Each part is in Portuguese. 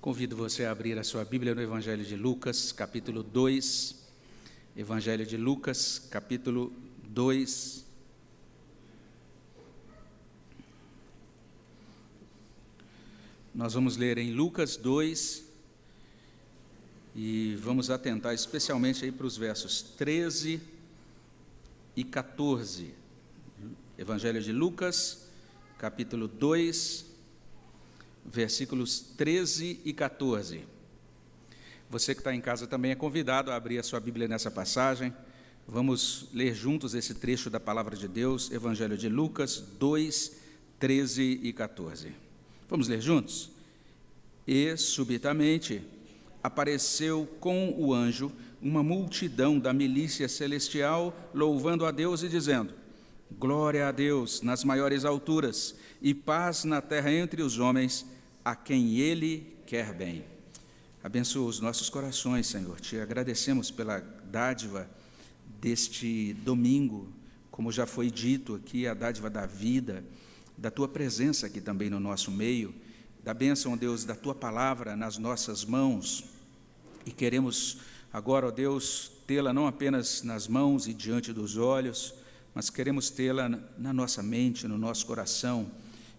Convido você a abrir a sua Bíblia no Evangelho de Lucas, capítulo 2. Evangelho de Lucas, capítulo 2. Nós vamos ler em Lucas 2 e vamos atentar especialmente aí para os versos 13 e 14. Evangelho de Lucas, capítulo 2, versículos 13 e 14. Você que está em casa também é convidado a abrir a sua Bíblia nessa passagem. Vamos ler juntos esse trecho da palavra de Deus, Evangelho de Lucas 2, 13 e 14. Vamos ler juntos? E, subitamente, apareceu com o anjo uma multidão da milícia celestial, louvando a Deus e dizendo: Glória a Deus nas maiores alturas e paz na terra entre os homens, a quem Ele quer bem. Abençoa os nossos corações, Senhor. Te agradecemos pela dádiva deste domingo, como já foi dito aqui, a dádiva da vida, da tua presença aqui também no nosso meio, da bênção, Deus, da tua palavra nas nossas mãos. E queremos agora, ó Deus, tê-la não apenas nas mãos e diante dos olhos, mas queremos tê-la na nossa mente, no nosso coração.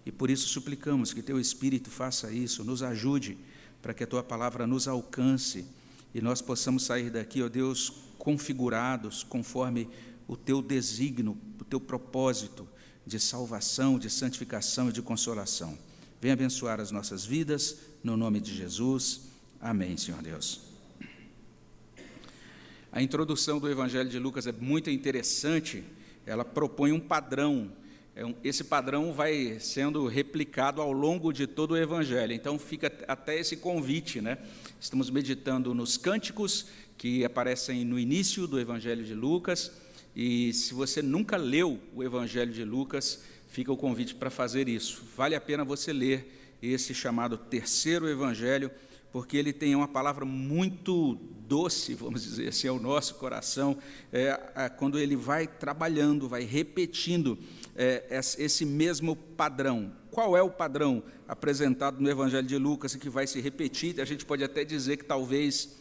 E por isso suplicamos que Teu Espírito faça isso, nos ajude, para que a Tua palavra nos alcance e nós possamos sair daqui, ó Deus, configurados conforme o Teu desígnio, o Teu propósito de salvação, de santificação e de consolação. Venha abençoar as nossas vidas, no nome de Jesus. Amém, Senhor Deus. A introdução do Evangelho de Lucas é muito interessante ela propõe um padrão. É esse padrão vai sendo replicado ao longo de todo o Evangelho. Então fica até esse convite, né? Estamos meditando nos cânticos que aparecem no início do Evangelho de Lucas. E se você nunca leu o Evangelho de Lucas, fica o convite para fazer isso. Vale a pena você ler esse chamado terceiro Evangelho porque ele tem uma palavra muito doce, vamos dizer assim, ao nosso coração, é, quando ele vai trabalhando, vai repetindo é, esse mesmo padrão. Qual é o padrão apresentado no Evangelho de Lucas que vai se repetir? A gente pode até dizer que talvez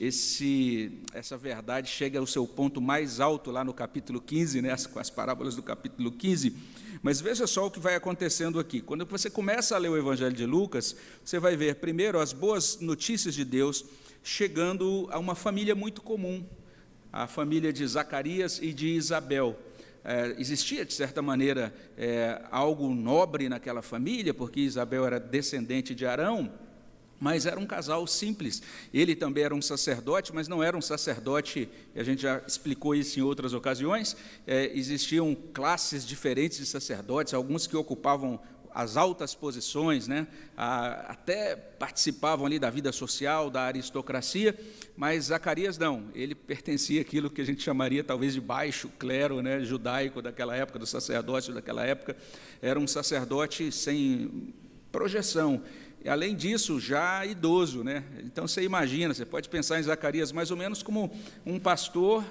esse, essa verdade chegue ao seu ponto mais alto lá no capítulo 15, né, com as parábolas do capítulo 15 mas veja só o que vai acontecendo aqui. Quando você começa a ler o Evangelho de Lucas, você vai ver, primeiro, as boas notícias de Deus chegando a uma família muito comum, a família de Zacarias e de Isabel. É, existia, de certa maneira, é, algo nobre naquela família, porque Isabel era descendente de Arão, mas era um casal simples. Ele também era um sacerdote, mas não era um sacerdote, a gente já explicou isso em outras ocasiões. É, existiam classes diferentes de sacerdotes, alguns que ocupavam as altas posições, né? A, até participavam ali da vida social, da aristocracia, mas Zacarias não, ele pertencia àquilo que a gente chamaria talvez de baixo clero né? judaico daquela época, do sacerdócio daquela época. Era um sacerdote sem projeção, além disso, já idoso, né? Então você imagina, você pode pensar em Zacarias mais ou menos como um pastor,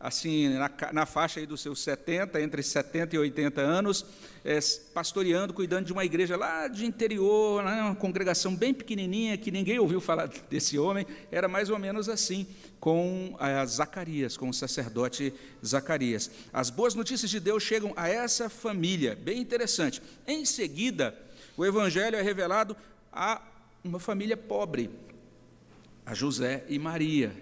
assim, na, na faixa dos seus 70, entre 70 e 80 anos, é, pastoreando, cuidando de uma igreja lá de interior, né? uma congregação bem pequenininha, que ninguém ouviu falar desse homem, era mais ou menos assim com Zacarias, com o sacerdote Zacarias. As boas notícias de Deus chegam a essa família, bem interessante. Em seguida, o evangelho é revelado a uma família pobre, a José e Maria.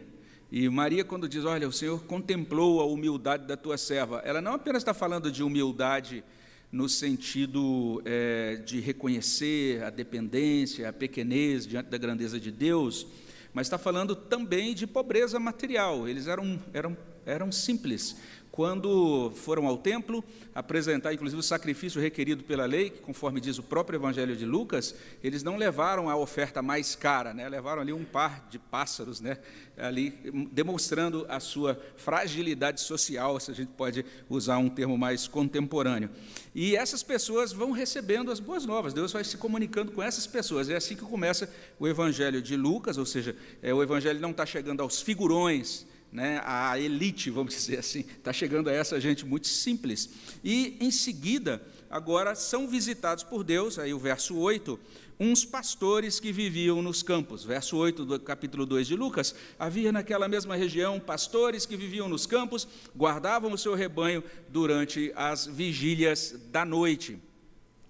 E Maria, quando diz, olha, o Senhor contemplou a humildade da tua serva, ela não apenas está falando de humildade no sentido é, de reconhecer a dependência, a pequenez diante da grandeza de Deus, mas está falando também de pobreza material. Eles eram, eram, eram simples, quando foram ao templo apresentar, inclusive, o sacrifício requerido pela lei, que, conforme diz o próprio Evangelho de Lucas, eles não levaram a oferta mais cara, né? levaram ali um par de pássaros, né? ali demonstrando a sua fragilidade social, se a gente pode usar um termo mais contemporâneo. E essas pessoas vão recebendo as boas novas, Deus vai se comunicando com essas pessoas. É assim que começa o Evangelho de Lucas, ou seja, é, o Evangelho não está chegando aos figurões, né, a elite, vamos dizer assim, está chegando a essa gente muito simples. E, em seguida, agora são visitados por Deus, aí o verso 8, uns pastores que viviam nos campos. Verso 8 do capítulo 2 de Lucas: havia naquela mesma região pastores que viviam nos campos, guardavam o seu rebanho durante as vigílias da noite.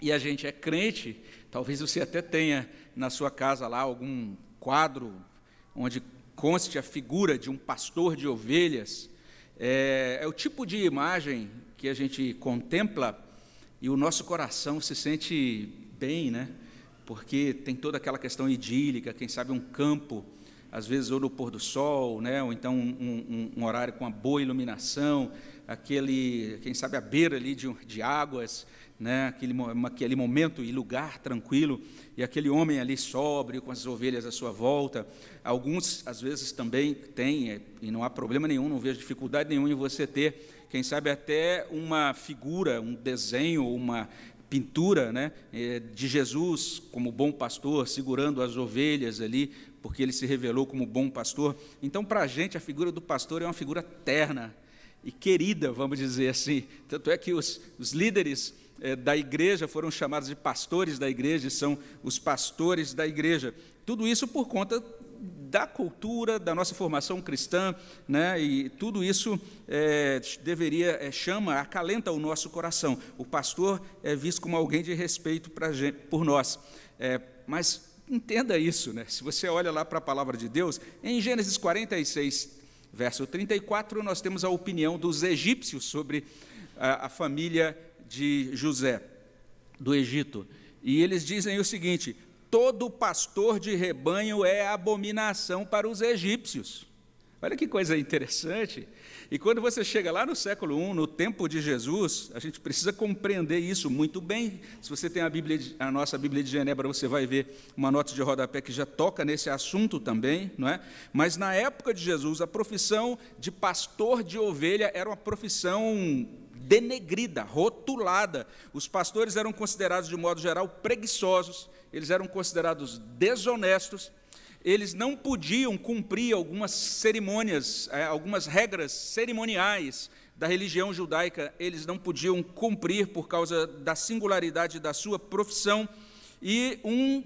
E a gente é crente, talvez você até tenha na sua casa lá algum quadro onde conste a figura de um pastor de ovelhas. É, é o tipo de imagem que a gente contempla e o nosso coração se sente bem, né? porque tem toda aquela questão idílica, quem sabe um campo, às vezes ou no pôr do sol, né, ou então um, um, um horário com uma boa iluminação, aquele, quem sabe a beira ali de, de águas, né, aquele, aquele momento e lugar tranquilo, e aquele homem ali sóbrio, com as ovelhas à sua volta. Alguns, às vezes, também têm, é, e não há problema nenhum, não vejo dificuldade nenhuma em você ter, quem sabe até uma figura, um desenho, uma pintura né, é, de Jesus como bom pastor, segurando as ovelhas ali, porque ele se revelou como bom pastor. Então, para a gente, a figura do pastor é uma figura terna e querida, vamos dizer assim. Tanto é que os, os líderes é, da igreja foram chamados de pastores da igreja, são os pastores da igreja. Tudo isso por conta da cultura, da nossa formação cristã, né? e tudo isso é, deveria, é, chama, acalenta o nosso coração. O pastor é visto como alguém de respeito gente, por nós. É, mas entenda isso, né? se você olha lá para a palavra de Deus, em Gênesis 46, verso 34, nós temos a opinião dos egípcios sobre a, a família de José, do Egito. E eles dizem o seguinte: todo pastor de rebanho é abominação para os egípcios. Olha que coisa interessante. E quando você chega lá no século I, no tempo de Jesus, a gente precisa compreender isso muito bem. Se você tem a, Bíblia, a nossa Bíblia de Genebra, você vai ver uma nota de rodapé que já toca nesse assunto também, não é? Mas na época de Jesus, a profissão de pastor de ovelha era uma profissão denegrida, rotulada. Os pastores eram considerados, de modo geral, preguiçosos, eles eram considerados desonestos, eles não podiam cumprir algumas cerimônias, é, algumas regras cerimoniais da religião judaica, eles não podiam cumprir por causa da singularidade da sua profissão, e um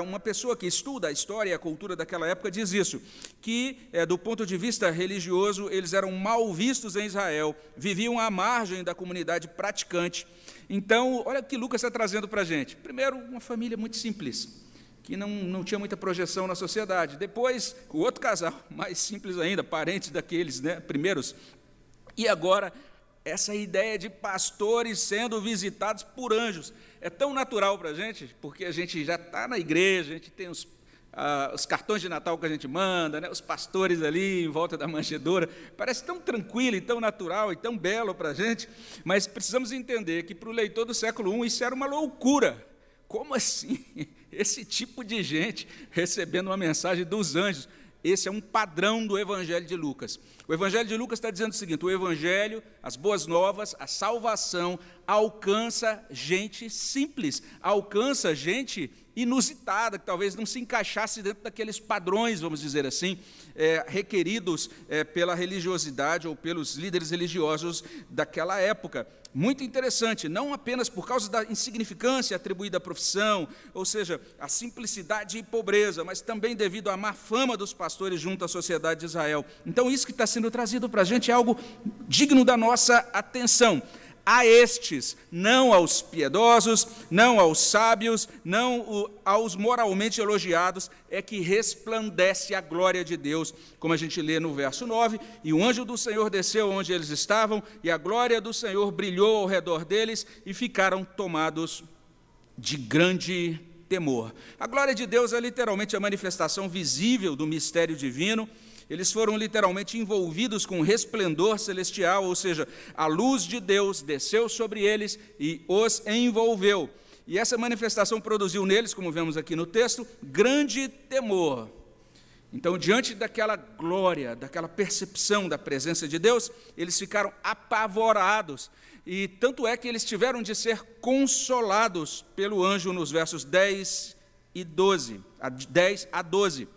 uma pessoa que estuda a história e a cultura daquela época diz isso, que, é, do ponto de vista religioso, eles eram mal vistos em Israel, viviam à margem da comunidade praticante. Então, olha o que Lucas está trazendo para a gente. Primeiro, uma família muito simples, que não, não tinha muita projeção na sociedade. Depois, o outro casal, mais simples ainda, parentes daqueles né, primeiros. E agora, essa ideia de pastores sendo visitados por anjos é tão natural para a gente, porque a gente já está na igreja, a gente tem os, ah, os, cartões de Natal que a gente manda, né, os pastores ali em volta da manjedoura, parece tão tranquilo e tão natural e tão belo para a gente, mas precisamos entender que para o leitor do século I isso era uma loucura. Como assim? Esse tipo de gente recebendo uma mensagem dos anjos. Esse é um padrão do Evangelho de Lucas. O Evangelho de Lucas está dizendo o seguinte: o Evangelho, as boas novas, a salvação alcança gente simples, alcança gente inusitada, que talvez não se encaixasse dentro daqueles padrões, vamos dizer assim, é, requeridos é, pela religiosidade ou pelos líderes religiosos daquela época. Muito interessante, não apenas por causa da insignificância atribuída à profissão, ou seja, a simplicidade e pobreza, mas também devido à má fama dos pastores junto à sociedade de Israel. Então, isso que está sendo trazido para a gente é algo digno da nossa atenção a estes, não aos piedosos, não aos sábios, não aos moralmente elogiados, é que resplandece a glória de Deus, como a gente lê no verso 9: E o anjo do Senhor desceu onde eles estavam, e a glória do Senhor brilhou ao redor deles, e ficaram tomados de grande temor. A glória de Deus é literalmente a manifestação visível do mistério divino eles foram literalmente envolvidos com resplendor celestial, ou seja, a luz de Deus desceu sobre eles e os envolveu. E essa manifestação produziu neles, como vemos aqui no texto, grande temor. Então, diante daquela glória, daquela percepção da presença de Deus, eles ficaram apavorados. E tanto é que eles tiveram de ser consolados pelo anjo nos versos 10 e 12, 10 a 12.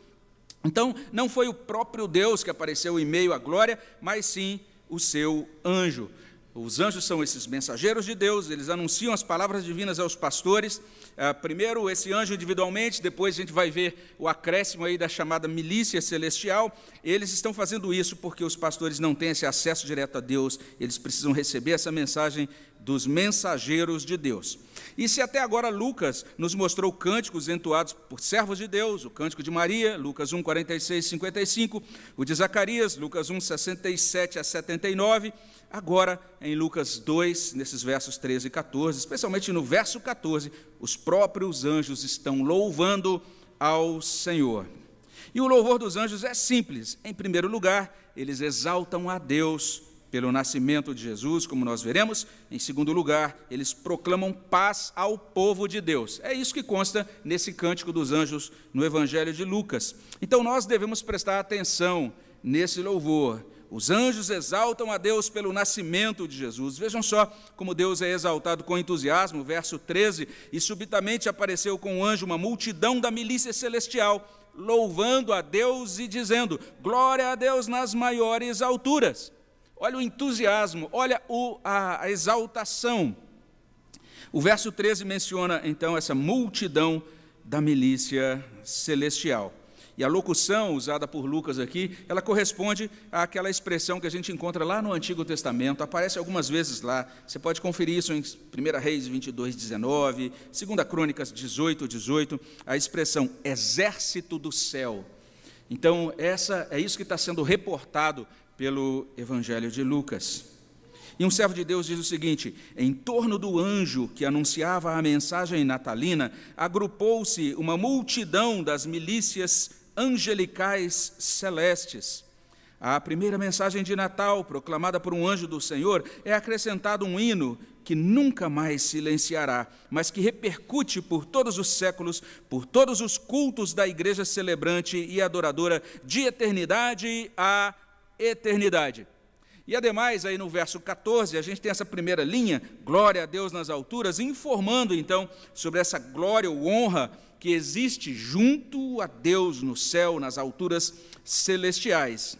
Então, não foi o próprio Deus que apareceu em meio à glória, mas sim o seu anjo. Os anjos são esses mensageiros de Deus, eles anunciam as palavras divinas aos pastores. Ah, primeiro, esse anjo individualmente, depois a gente vai ver o acréscimo aí da chamada milícia celestial. Eles estão fazendo isso porque os pastores não têm esse acesso direto a Deus, eles precisam receber essa mensagem dos mensageiros de Deus. E se até agora Lucas nos mostrou cânticos entoados por servos de Deus, o cântico de Maria, Lucas 1, 46 55, o de Zacarias, Lucas 1, 67 a 79, agora em Lucas 2, nesses versos 13 e 14, especialmente no verso 14, os próprios anjos estão louvando ao Senhor. E o louvor dos anjos é simples. Em primeiro lugar, eles exaltam a Deus pelo nascimento de Jesus, como nós veremos. Em segundo lugar, eles proclamam paz ao povo de Deus. É isso que consta nesse cântico dos anjos no Evangelho de Lucas. Então nós devemos prestar atenção nesse louvor. Os anjos exaltam a Deus pelo nascimento de Jesus. Vejam só como Deus é exaltado com entusiasmo, verso 13: E subitamente apareceu com o anjo uma multidão da milícia celestial, louvando a Deus e dizendo: Glória a Deus nas maiores alturas Olha o entusiasmo, olha o, a, a exaltação. O verso 13 menciona então essa multidão da milícia celestial. E a locução usada por Lucas aqui, ela corresponde àquela expressão que a gente encontra lá no Antigo Testamento, aparece algumas vezes lá. Você pode conferir isso em 1 Reis 22, 19, 2 Crônicas 18, 18, a expressão exército do céu. Então, essa é isso que está sendo reportado pelo Evangelho de Lucas. E um servo de Deus diz o seguinte: em torno do anjo que anunciava a mensagem natalina, agrupou-se uma multidão das milícias angelicais celestes. À primeira mensagem de Natal, proclamada por um anjo do Senhor, é acrescentado um hino que nunca mais silenciará, mas que repercute por todos os séculos, por todos os cultos da igreja celebrante e adoradora, de eternidade a. E ademais, aí no verso 14, a gente tem essa primeira linha, glória a Deus nas alturas, informando então sobre essa glória ou honra que existe junto a Deus no céu, nas alturas celestiais.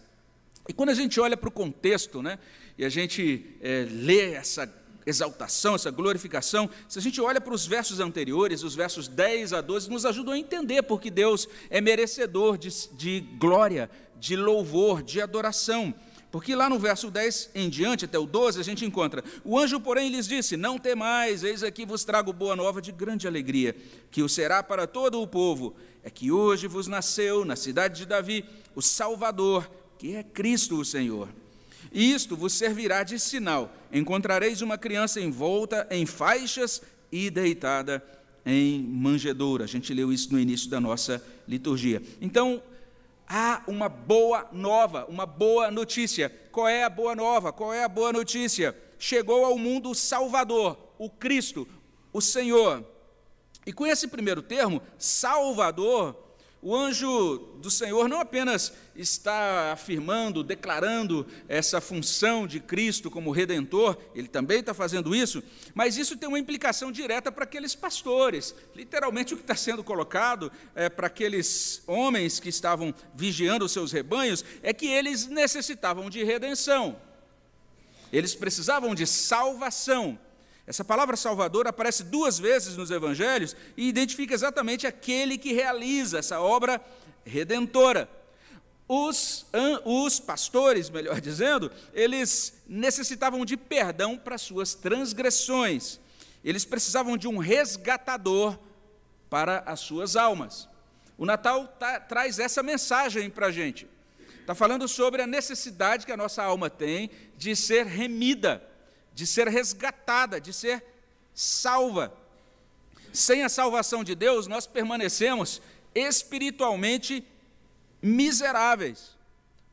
E quando a gente olha para o contexto, né, e a gente é, lê essa exaltação, essa glorificação, se a gente olha para os versos anteriores, os versos 10 a 12, nos ajudam a entender porque Deus é merecedor de, de glória, de louvor, de adoração. Porque lá no verso 10 em diante, até o 12, a gente encontra: O anjo, porém, lhes disse: Não temais, eis aqui vos trago boa nova de grande alegria, que o será para todo o povo. É que hoje vos nasceu, na cidade de Davi, o Salvador, que é Cristo o Senhor. E isto vos servirá de sinal: encontrareis uma criança envolta em faixas e deitada em manjedoura. A gente leu isso no início da nossa liturgia. Então, há uma boa nova, uma boa notícia. Qual é a boa nova? Qual é a boa notícia? Chegou ao mundo o Salvador, o Cristo, o Senhor. E com esse primeiro termo, Salvador, o anjo do Senhor não apenas está afirmando, declarando essa função de Cristo como redentor, ele também está fazendo isso, mas isso tem uma implicação direta para aqueles pastores. Literalmente, o que está sendo colocado é, para aqueles homens que estavam vigiando os seus rebanhos é que eles necessitavam de redenção, eles precisavam de salvação. Essa palavra Salvador aparece duas vezes nos evangelhos e identifica exatamente aquele que realiza essa obra redentora. Os, os pastores, melhor dizendo, eles necessitavam de perdão para suas transgressões. Eles precisavam de um resgatador para as suas almas. O Natal tá, traz essa mensagem para a gente. Está falando sobre a necessidade que a nossa alma tem de ser remida de ser resgatada, de ser salva. Sem a salvação de Deus, nós permanecemos espiritualmente miseráveis.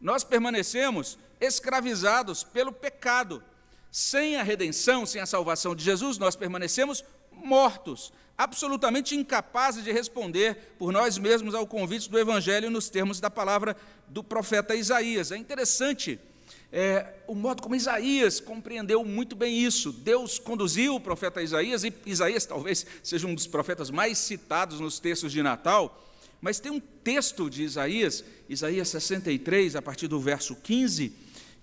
Nós permanecemos escravizados pelo pecado. Sem a redenção, sem a salvação de Jesus, nós permanecemos mortos, absolutamente incapazes de responder por nós mesmos ao convite do Evangelho nos termos da palavra do profeta Isaías. É interessante é, o modo como Isaías compreendeu muito bem isso. Deus conduziu o profeta Isaías, e Isaías talvez seja um dos profetas mais citados nos textos de Natal, mas tem um texto de Isaías, Isaías 63, a partir do verso 15,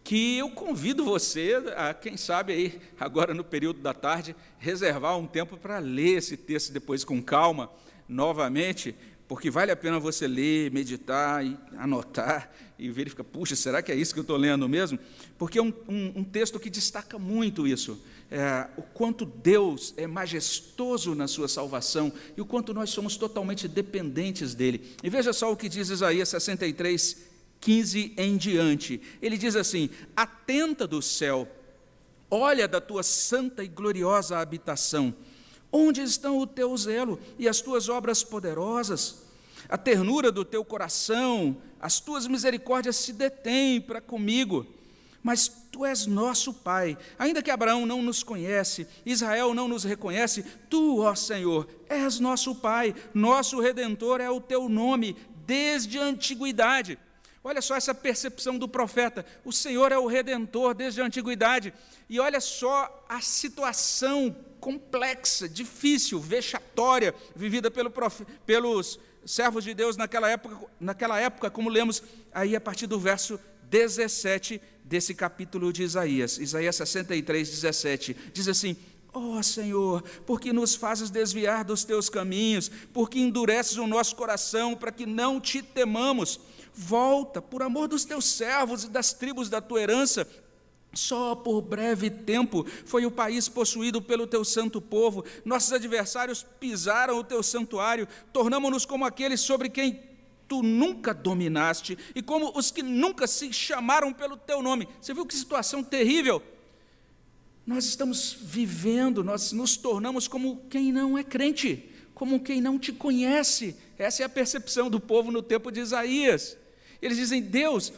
que eu convido você a, quem sabe aí, agora no período da tarde, reservar um tempo para ler esse texto depois com calma, novamente, porque vale a pena você ler, meditar e anotar e verificar, puxa, será que é isso que eu estou lendo mesmo? Porque é um, um, um, texto que destaca muito isso, é, o quanto Deus é majestoso na sua salvação e o quanto nós somos totalmente dependentes dele. E veja só o que diz Isaías 63, 15 em diante. Ele diz assim: Atenta do céu, olha da tua santa e gloriosa habitação. Onde estão o teu zelo e as tuas obras poderosas? A ternura do teu coração, as tuas misericórdias se detêm para comigo. Mas tu és nosso Pai. Ainda que Abraão não nos conhece, Israel não nos reconhece, tu, ó Senhor, és nosso Pai, nosso redentor é o teu nome desde a antiguidade. Olha só essa percepção do profeta: o Senhor é o redentor desde a antiguidade. E olha só a situação complexa, difícil, vexatória, vivida pelo pelos servos de Deus naquela época, naquela época, como lemos aí a partir do verso 17 desse capítulo de Isaías, Isaías 63, 17, diz assim: Ó oh, Senhor, porque nos fazes desviar dos teus caminhos, porque endureces o nosso coração para que não te temamos. Volta, por amor dos teus servos e das tribos da tua herança, só por breve tempo foi o país possuído pelo teu santo povo. Nossos adversários pisaram o teu santuário, tornamos-nos como aqueles sobre quem tu nunca dominaste e como os que nunca se chamaram pelo teu nome. Você viu que situação terrível? Nós estamos vivendo, nós nos tornamos como quem não é crente, como quem não te conhece. Essa é a percepção do povo no tempo de Isaías. Eles dizem: Deus,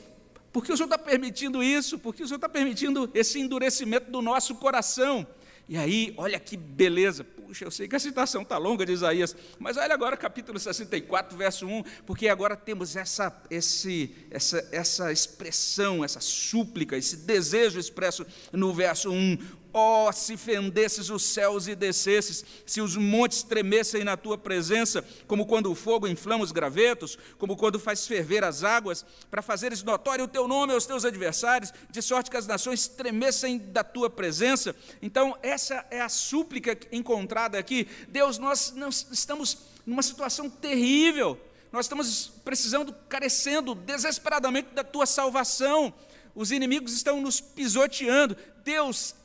por que o Senhor está permitindo isso? Por que o Senhor está permitindo esse endurecimento do nosso coração? E aí, olha que beleza. Puxa, eu sei que a citação está longa de Isaías, mas olha agora capítulo 64, verso 1, porque agora temos essa, esse, essa, essa expressão, essa súplica, esse desejo expresso no verso 1. Ó, oh, se fendesses os céus e descesses, se os montes tremessem na tua presença, como quando o fogo inflama os gravetos, como quando faz ferver as águas, para fazeres notório o teu nome aos teus adversários, de sorte que as nações tremessem da tua presença. Então, essa é a súplica encontrada aqui. Deus, nós, estamos numa situação terrível, nós estamos precisando, carecendo desesperadamente da tua salvação. Os inimigos estão nos pisoteando. Deus,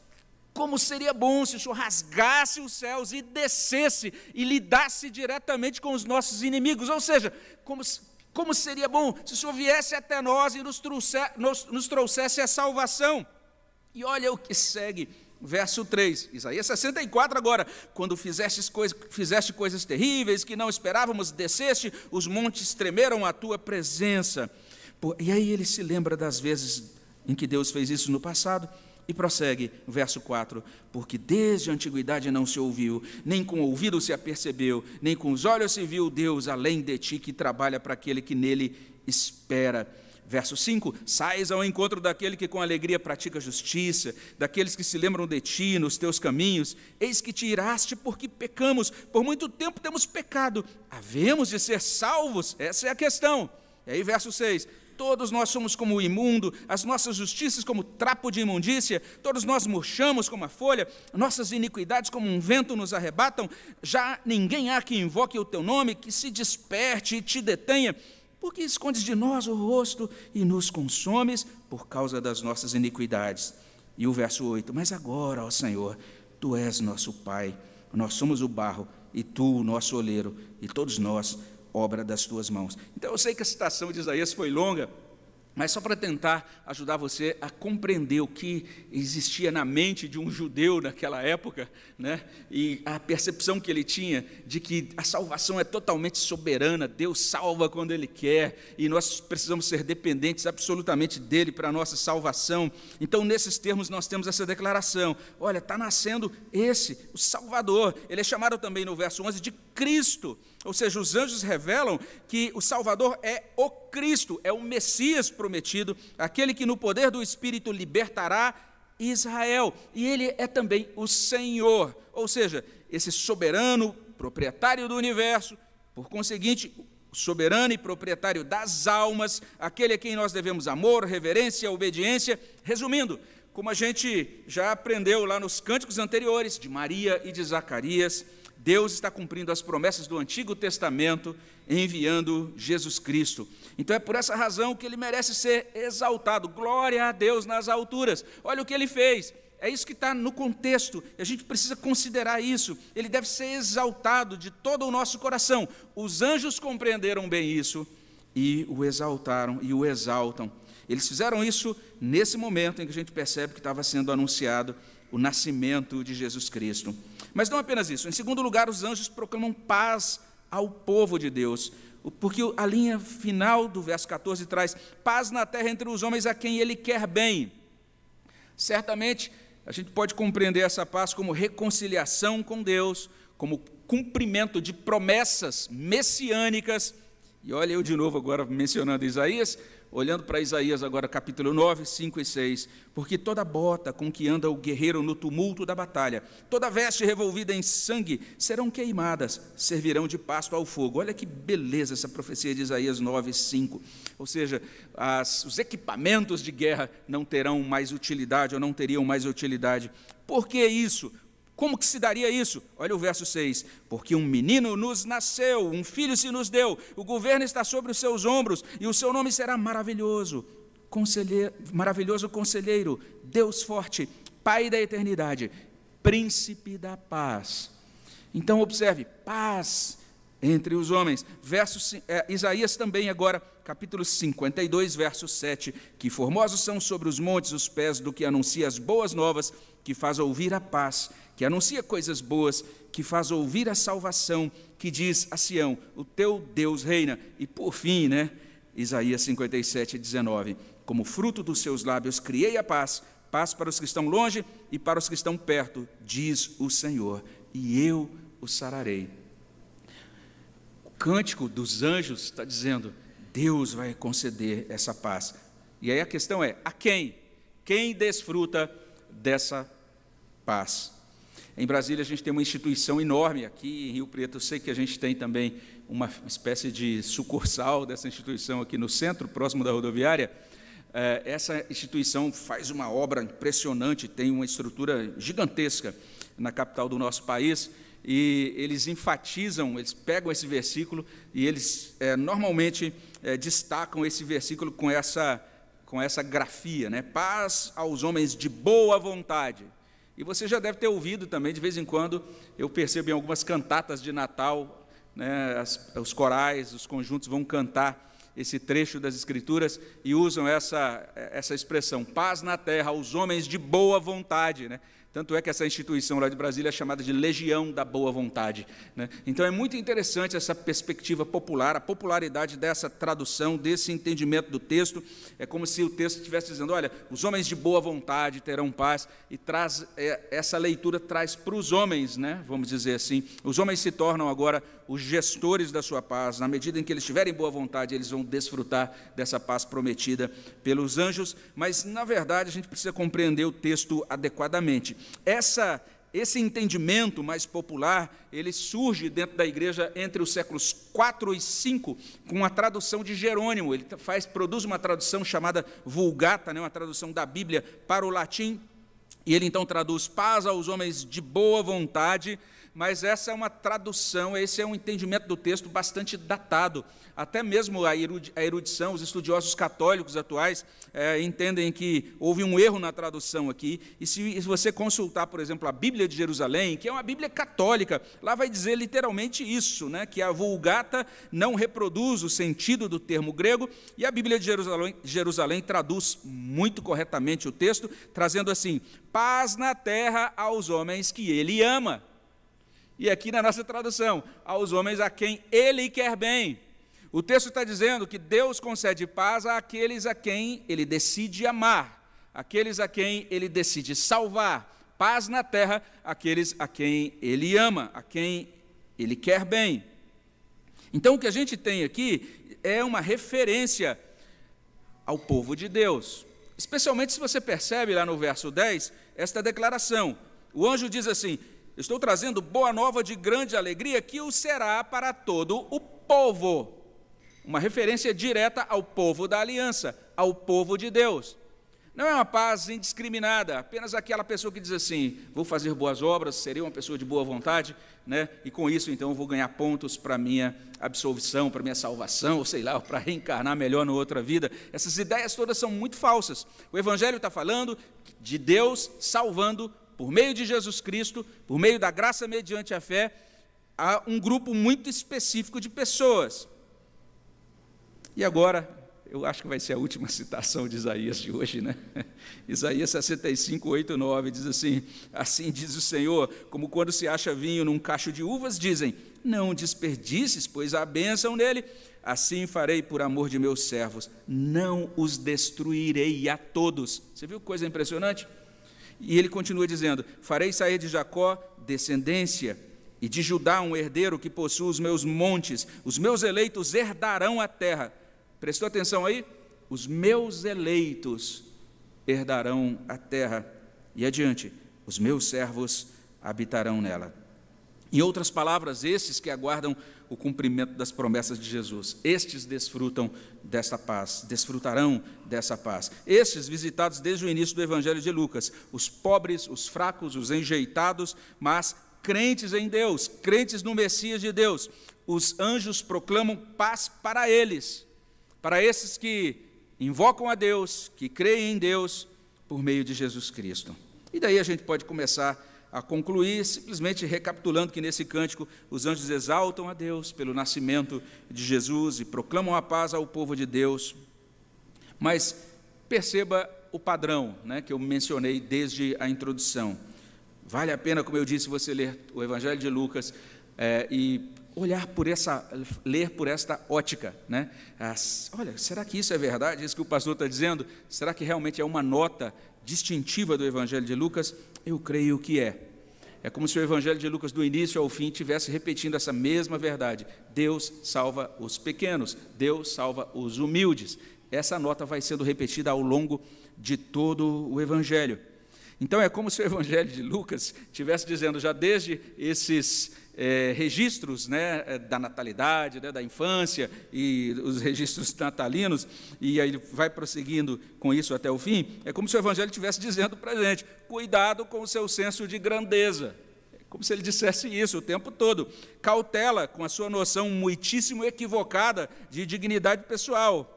como seria bom se o Senhor rasgasse os céus e descesse e lidasse diretamente com os nossos inimigos. Ou seja, como, como seria bom se o Senhor viesse até nós e nos, nos, nos trouxesse a salvação. E olha o que segue, verso 3, Isaías 64 agora, quando fizeste, coisa, fizeste coisas terríveis que não esperávamos, desceste, os montes tremeram à tua presença. E aí ele se lembra das vezes em que Deus fez isso no passado, e prossegue, verso 4: Porque desde a antiguidade não se ouviu, nem com o ouvido se apercebeu, nem com os olhos se viu Deus além de ti que trabalha para aquele que nele espera. Verso 5: Sais ao encontro daquele que com alegria pratica justiça, daqueles que se lembram de ti nos teus caminhos. Eis que te iraste porque pecamos, por muito tempo temos pecado. Havemos de ser salvos? Essa é a questão. E aí, verso 6: Todos nós somos como o imundo, as nossas justiças como trapo de imundícia, todos nós murchamos como a folha, nossas iniquidades como um vento nos arrebatam. Já ninguém há que invoque o teu nome, que se desperte e te detenha, porque escondes de nós o rosto e nos consomes por causa das nossas iniquidades. E o verso 8: Mas agora, ó Senhor, tu és nosso Pai, nós somos o barro, e tu o nosso oleiro, e todos nós obra das tuas mãos. Então eu sei que a citação de Isaías foi longa, mas só para tentar ajudar você a compreender o que existia na mente de um judeu naquela época, né? e a percepção que ele tinha de que a salvação é totalmente soberana, Deus salva quando Ele quer, e nós precisamos ser dependentes absolutamente dEle para a nossa salvação. Então, nesses termos, nós temos essa declaração: olha, está nascendo esse, o Salvador. Ele é chamado também no verso 11 de Cristo. Ou seja, os anjos revelam que o Salvador é o Cristo, é o Messias prometido, aquele que no poder do Espírito libertará Israel. E ele é também o Senhor, ou seja, esse soberano, proprietário do universo, por conseguinte, soberano e proprietário das almas, aquele a quem nós devemos amor, reverência, obediência. Resumindo, como a gente já aprendeu lá nos cânticos anteriores, de Maria e de Zacarias, Deus está cumprindo as promessas do Antigo Testamento, enviando Jesus Cristo. Então é por essa razão que ele merece ser exaltado. Glória a Deus nas alturas. Olha o que ele fez. É isso que está no contexto, a gente precisa considerar isso. Ele deve ser exaltado de todo o nosso coração. Os anjos compreenderam bem isso e o exaltaram e o exaltam. Eles fizeram isso nesse momento em que a gente percebe que estava sendo anunciado o nascimento de Jesus Cristo. Mas não apenas isso. Em segundo lugar, os anjos proclamam paz ao povo de Deus. Porque a linha final do verso 14 traz paz na terra entre os homens a quem ele quer bem. Certamente, a gente pode compreender essa paz como reconciliação com Deus, como cumprimento de promessas messiânicas. E olha eu de novo agora mencionando Isaías, olhando para Isaías agora, capítulo 9, 5 e 6, porque toda bota com que anda o guerreiro no tumulto da batalha, toda veste revolvida em sangue, serão queimadas, servirão de pasto ao fogo. Olha que beleza essa profecia de Isaías 9, 5. Ou seja, as, os equipamentos de guerra não terão mais utilidade ou não teriam mais utilidade. Por que isso? Como que se daria isso? Olha o verso 6. Porque um menino nos nasceu, um filho se nos deu, o governo está sobre os seus ombros, e o seu nome será maravilhoso, conselheiro, maravilhoso conselheiro, Deus forte, Pai da eternidade, príncipe da paz. Então observe, paz entre os homens. Verso, é, Isaías também agora, capítulo 52, verso 7, que formosos são sobre os montes os pés do que anuncia as boas novas, que faz ouvir a paz que anuncia coisas boas, que faz ouvir a salvação, que diz a Sião: O teu Deus reina. E por fim, né, Isaías 57, 19: Como fruto dos seus lábios criei a paz, paz para os que estão longe e para os que estão perto, diz o Senhor, e eu os sararei. Cântico dos anjos está dizendo: Deus vai conceder essa paz. E aí a questão é: a quem? Quem desfruta dessa paz? Em Brasília, a gente tem uma instituição enorme, aqui em Rio Preto, eu sei que a gente tem também uma espécie de sucursal dessa instituição aqui no centro, próximo da rodoviária. É, essa instituição faz uma obra impressionante, tem uma estrutura gigantesca na capital do nosso país, e eles enfatizam, eles pegam esse versículo e eles é, normalmente é, destacam esse versículo com essa, com essa grafia, né? paz aos homens de boa vontade. E você já deve ter ouvido também, de vez em quando, eu percebo em algumas cantatas de Natal, né, as, os corais, os conjuntos vão cantar esse trecho das Escrituras e usam essa, essa expressão, paz na terra aos homens de boa vontade. Né? Tanto é que essa instituição lá de Brasília é chamada de Legião da Boa Vontade. Né? Então é muito interessante essa perspectiva popular, a popularidade dessa tradução, desse entendimento do texto. É como se o texto estivesse dizendo: olha, os homens de boa vontade terão paz, e traz é, essa leitura traz para os homens, né? vamos dizer assim. Os homens se tornam agora os gestores da sua paz. Na medida em que eles tiverem boa vontade, eles vão desfrutar dessa paz prometida pelos anjos. Mas, na verdade, a gente precisa compreender o texto adequadamente. Essa, esse entendimento mais popular, ele surge dentro da igreja entre os séculos 4 e 5, com a tradução de Jerônimo. Ele faz, produz uma tradução chamada Vulgata, né, uma tradução da Bíblia para o latim, e ele então traduz paz aos homens de boa vontade, mas essa é uma tradução, esse é um entendimento do texto bastante datado até mesmo a erudição, os estudiosos católicos atuais é, entendem que houve um erro na tradução aqui. E se, você consultar, por exemplo, a Bíblia de Jerusalém, que é uma Bíblia católica, lá vai dizer literalmente isso, né, que a Vulgata não reproduz o sentido do termo grego, e a Bíblia de Jerusalém, Jerusalém traduz muito corretamente o texto, trazendo assim: paz na terra aos homens que ele ama. E aqui na nossa tradução, aos homens a quem ele quer bem. O texto está dizendo que Deus concede paz àqueles a quem ele decide amar, aqueles a quem ele decide salvar. Paz na terra àqueles a quem ele ama, a quem ele quer bem. Então o que a gente tem aqui é uma referência ao povo de Deus. Especialmente se você percebe lá no verso 10 esta declaração. O anjo diz assim: Estou trazendo boa nova de grande alegria que o será para todo o povo. uma referência direta ao povo da aliança, ao povo de Deus. Não é uma paz indiscriminada, apenas aquela pessoa que diz assim: vou fazer boas obras, serei uma pessoa de boa vontade, né? e com isso então vou ganhar pontos para minha absolvição, para minha salvação, ou sei lá, para reencarnar melhor na outra vida. Essas ideias todas são muito falsas. O Evangelho está falando de Deus salvando, por meio de Jesus Cristo, por meio da graça mediante a fé, a um grupo muito específico de pessoas. E agora, eu acho que vai ser a última citação de Isaías de hoje, né? Isaías 65, 8, 9 diz assim: Assim diz o Senhor, como quando se acha vinho num cacho de uvas, dizem: Não desperdices, pois há bênção nele. Assim farei por amor de meus servos, não os destruirei a todos. Você viu que coisa impressionante? E ele continua dizendo: Farei sair de Jacó descendência, e de Judá um herdeiro que possua os meus montes, os meus eleitos herdarão a terra Prestou atenção aí? Os meus eleitos herdarão a terra. E adiante, os meus servos habitarão nela. Em outras palavras, estes que aguardam o cumprimento das promessas de Jesus, estes desfrutam desta paz, desfrutarão dessa paz. Estes visitados desde o início do Evangelho de Lucas, os pobres, os fracos, os enjeitados, mas crentes em Deus, crentes no Messias de Deus. Os anjos proclamam paz para eles para esses que invocam a Deus, que creem em Deus por meio de Jesus Cristo. E daí a gente pode começar a concluir simplesmente recapitulando que nesse cântico os anjos exaltam a Deus pelo nascimento de Jesus e proclamam a paz ao povo de Deus. Mas perceba o padrão né, que eu mencionei desde a introdução. Vale a pena, como eu disse, você ler o Evangelho de Lucas é, e olhar por essa, ler por esta ótica, né? As, olha, será que isso é verdade? Isso que o pastor está dizendo? Será que realmente é uma nota distintiva do Evangelho de Lucas? Eu creio que é. É como se o Evangelho de Lucas, do início ao fim, tivesse repetindo essa mesma verdade. Deus salva os pequenos, Deus salva os humildes. Essa nota vai sendo repetida ao longo de todo o Evangelho. Então é como se o Evangelho de Lucas estivesse dizendo, já desde esses é, registros né, é, da natalidade, né, da infância e os registros natalinos, e aí ele vai prosseguindo com isso até o fim, é como se o Evangelho estivesse dizendo para a gente: cuidado com o seu senso de grandeza. É como se ele dissesse isso o tempo todo. Cautela com a sua noção muitíssimo equivocada de dignidade pessoal.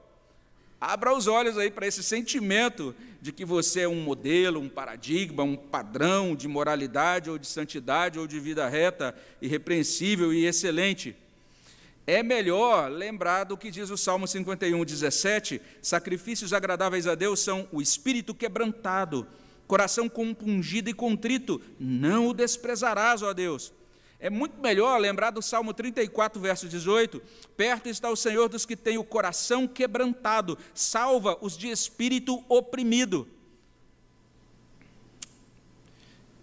Abra os olhos aí para esse sentimento de que você é um modelo, um paradigma, um padrão de moralidade ou de santidade ou de vida reta, irrepreensível e excelente. É melhor lembrar do que diz o Salmo 51, 17: sacrifícios agradáveis a Deus são o espírito quebrantado, coração compungido e contrito, não o desprezarás, ó Deus. É muito melhor lembrar do Salmo 34, verso 18: Perto está o Senhor dos que têm o coração quebrantado, salva os de espírito oprimido.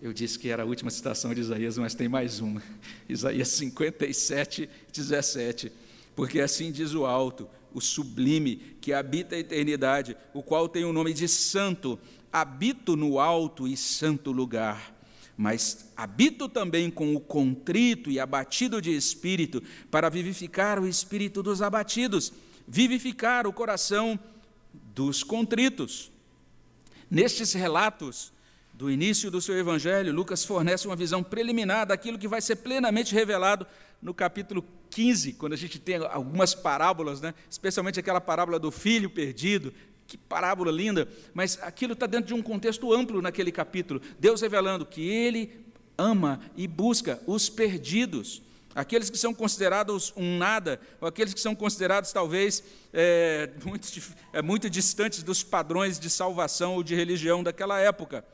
Eu disse que era a última citação de Isaías, mas tem mais uma. Isaías 57, 17. Porque assim diz o alto, o sublime, que habita a eternidade, o qual tem o nome de Santo, habito no alto e santo lugar mas habito também com o contrito e abatido de espírito, para vivificar o espírito dos abatidos, vivificar o coração dos contritos. Nestes relatos do início do seu evangelho, Lucas fornece uma visão preliminar daquilo que vai ser plenamente revelado no capítulo 15, quando a gente tem algumas parábolas, né? especialmente aquela parábola do filho perdido, que parábola linda, mas aquilo está dentro de um contexto amplo naquele capítulo. Deus revelando que Ele ama e busca os perdidos, aqueles que são considerados um nada, ou aqueles que são considerados talvez é, muito, é, muito distantes dos padrões de salvação ou de religião daquela época.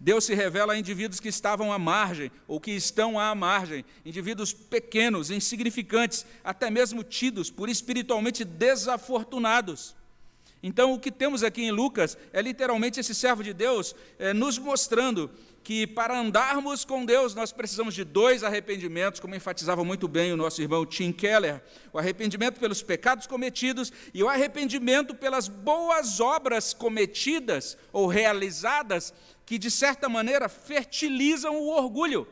Deus se revela a indivíduos que estavam à margem, ou que estão à margem, indivíduos pequenos, insignificantes, até mesmo tidos por espiritualmente desafortunados. Então, o que temos aqui em Lucas é literalmente esse servo de Deus é, nos mostrando que para andarmos com Deus nós precisamos de dois arrependimentos, como enfatizava muito bem o nosso irmão Tim Keller: o arrependimento pelos pecados cometidos e o arrependimento pelas boas obras cometidas ou realizadas, que de certa maneira fertilizam o orgulho.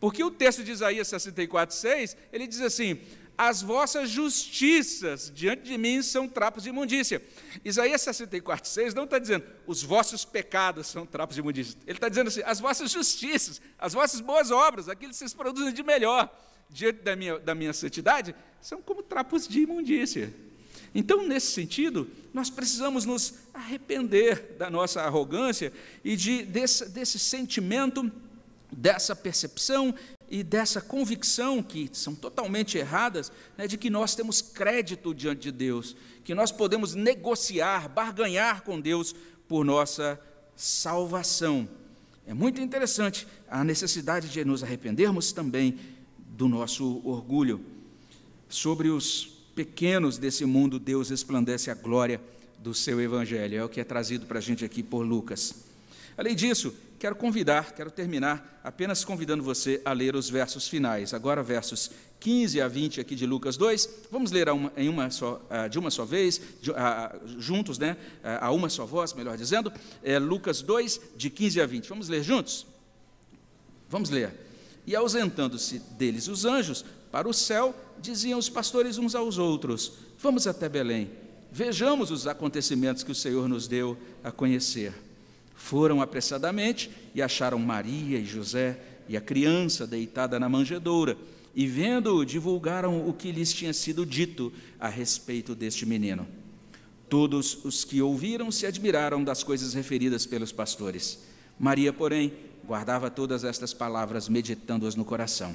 Porque o texto de Isaías 64, 6, ele diz assim: as vossas justiças diante de mim são trapos de imundícia. Isaías 64, 6 não está dizendo os vossos pecados são trapos de imundícia. Ele está dizendo assim: as vossas justiças, as vossas boas obras, aquilo que vocês produzem de melhor diante da minha, da minha santidade, são como trapos de imundícia. Então, nesse sentido, nós precisamos nos arrepender da nossa arrogância e de, desse, desse sentimento, dessa percepção e dessa convicção, que são totalmente erradas, né, de que nós temos crédito diante de Deus, que nós podemos negociar, barganhar com Deus por nossa salvação. É muito interessante a necessidade de nos arrependermos também do nosso orgulho. Sobre os pequenos desse mundo, Deus resplandece a glória do seu Evangelho, é o que é trazido para a gente aqui por Lucas. Além disso, quero convidar, quero terminar apenas convidando você a ler os versos finais. Agora, versos 15 a 20 aqui de Lucas 2. Vamos ler uma, em uma só, de uma só vez, de, juntos, né? a uma só voz, melhor dizendo. É Lucas 2, de 15 a 20. Vamos ler juntos? Vamos ler. E ausentando-se deles os anjos para o céu, diziam os pastores uns aos outros: Vamos até Belém, vejamos os acontecimentos que o Senhor nos deu a conhecer. Foram apressadamente e acharam Maria e José e a criança deitada na manjedoura, e vendo-o, divulgaram o que lhes tinha sido dito a respeito deste menino. Todos os que ouviram se admiraram das coisas referidas pelos pastores. Maria, porém, guardava todas estas palavras, meditando-as no coração.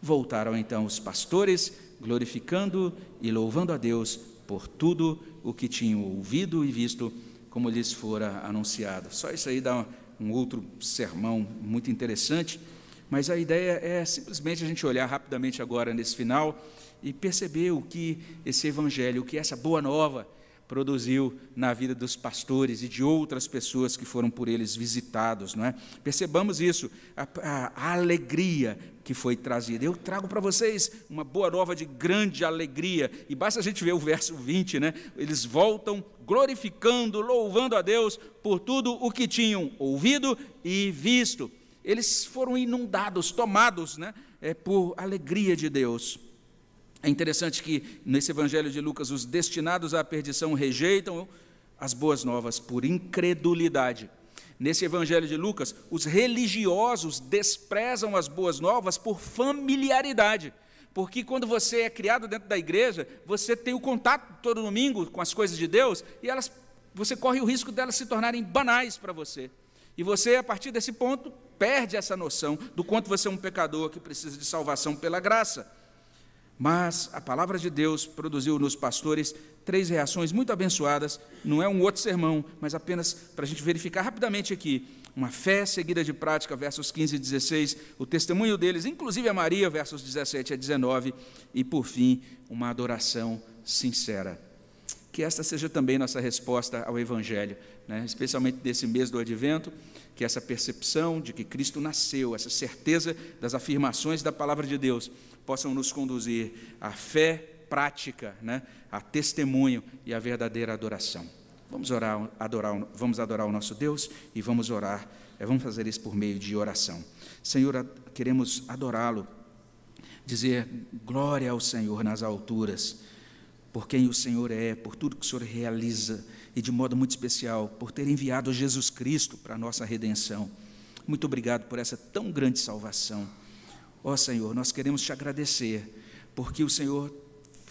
Voltaram então os pastores, glorificando e louvando a Deus por tudo o que tinham ouvido e visto, como lhes fora anunciado. Só isso aí dá um outro sermão muito interessante, mas a ideia é simplesmente a gente olhar rapidamente agora nesse final e perceber o que esse evangelho, o que essa boa nova produziu na vida dos pastores e de outras pessoas que foram por eles visitados, não é? Percebamos isso, a, a, alegria que foi trazida. Eu trago para vocês uma boa nova de grande alegria, e basta a gente ver o verso 20, né? Eles voltam glorificando, louvando a Deus por tudo o que tinham ouvido e visto. Eles foram inundados, tomados, né? É, por alegria de Deus. É interessante que nesse Evangelho de Lucas, os destinados à perdição rejeitam as boas novas por incredulidade. Nesse Evangelho de Lucas, os religiosos desprezam as boas novas por familiaridade. Porque quando você é criado dentro da igreja, você tem o contato todo domingo com as coisas de Deus e elas, você corre o risco delas se tornarem banais para você. E você, a partir desse ponto, perde essa noção do quanto você é um pecador que precisa de salvação pela graça. Mas a palavra de Deus produziu nos pastores três reações muito abençoadas. Não é um outro sermão, mas apenas para a gente verificar rapidamente aqui. Uma fé seguida de prática, versos 15 e 16, o testemunho deles, inclusive a Maria, versos 17 a 19, e por fim, uma adoração sincera. Que esta seja também nossa resposta ao Evangelho, né? especialmente nesse mês do advento, que essa percepção de que Cristo nasceu, essa certeza das afirmações da palavra de Deus, possam nos conduzir à fé prática, né, a testemunho e à verdadeira adoração. Vamos orar, adorar, vamos adorar o nosso Deus e vamos orar. É, vamos fazer isso por meio de oração. Senhor, queremos adorá-lo, dizer glória ao Senhor nas alturas, por quem o Senhor é, por tudo que o Senhor realiza e de modo muito especial por ter enviado Jesus Cristo para a nossa redenção. Muito obrigado por essa tão grande salvação. Ó oh, Senhor, nós queremos te agradecer, porque o Senhor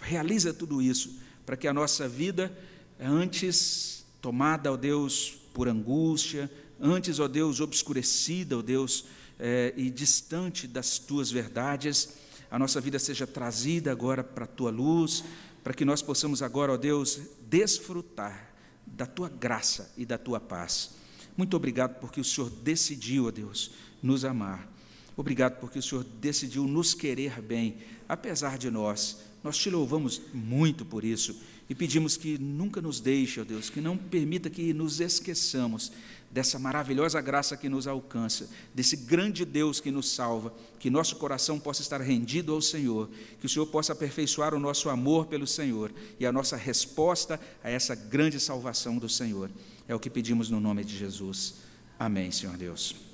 realiza tudo isso para que a nossa vida, antes tomada, ó Deus, por angústia, antes, ó Deus, obscurecida, ó Deus, é, e distante das tuas verdades, a nossa vida seja trazida agora para a tua luz, para que nós possamos agora, ó Deus, desfrutar da tua graça e da tua paz. Muito obrigado porque o Senhor decidiu, ó Deus, nos amar. Obrigado porque o Senhor decidiu nos querer bem, apesar de nós. Nós te louvamos muito por isso e pedimos que nunca nos deixe, ó Deus, que não permita que nos esqueçamos dessa maravilhosa graça que nos alcança, desse grande Deus que nos salva, que nosso coração possa estar rendido ao Senhor, que o Senhor possa aperfeiçoar o nosso amor pelo Senhor e a nossa resposta a essa grande salvação do Senhor. É o que pedimos no nome de Jesus. Amém, Senhor Deus.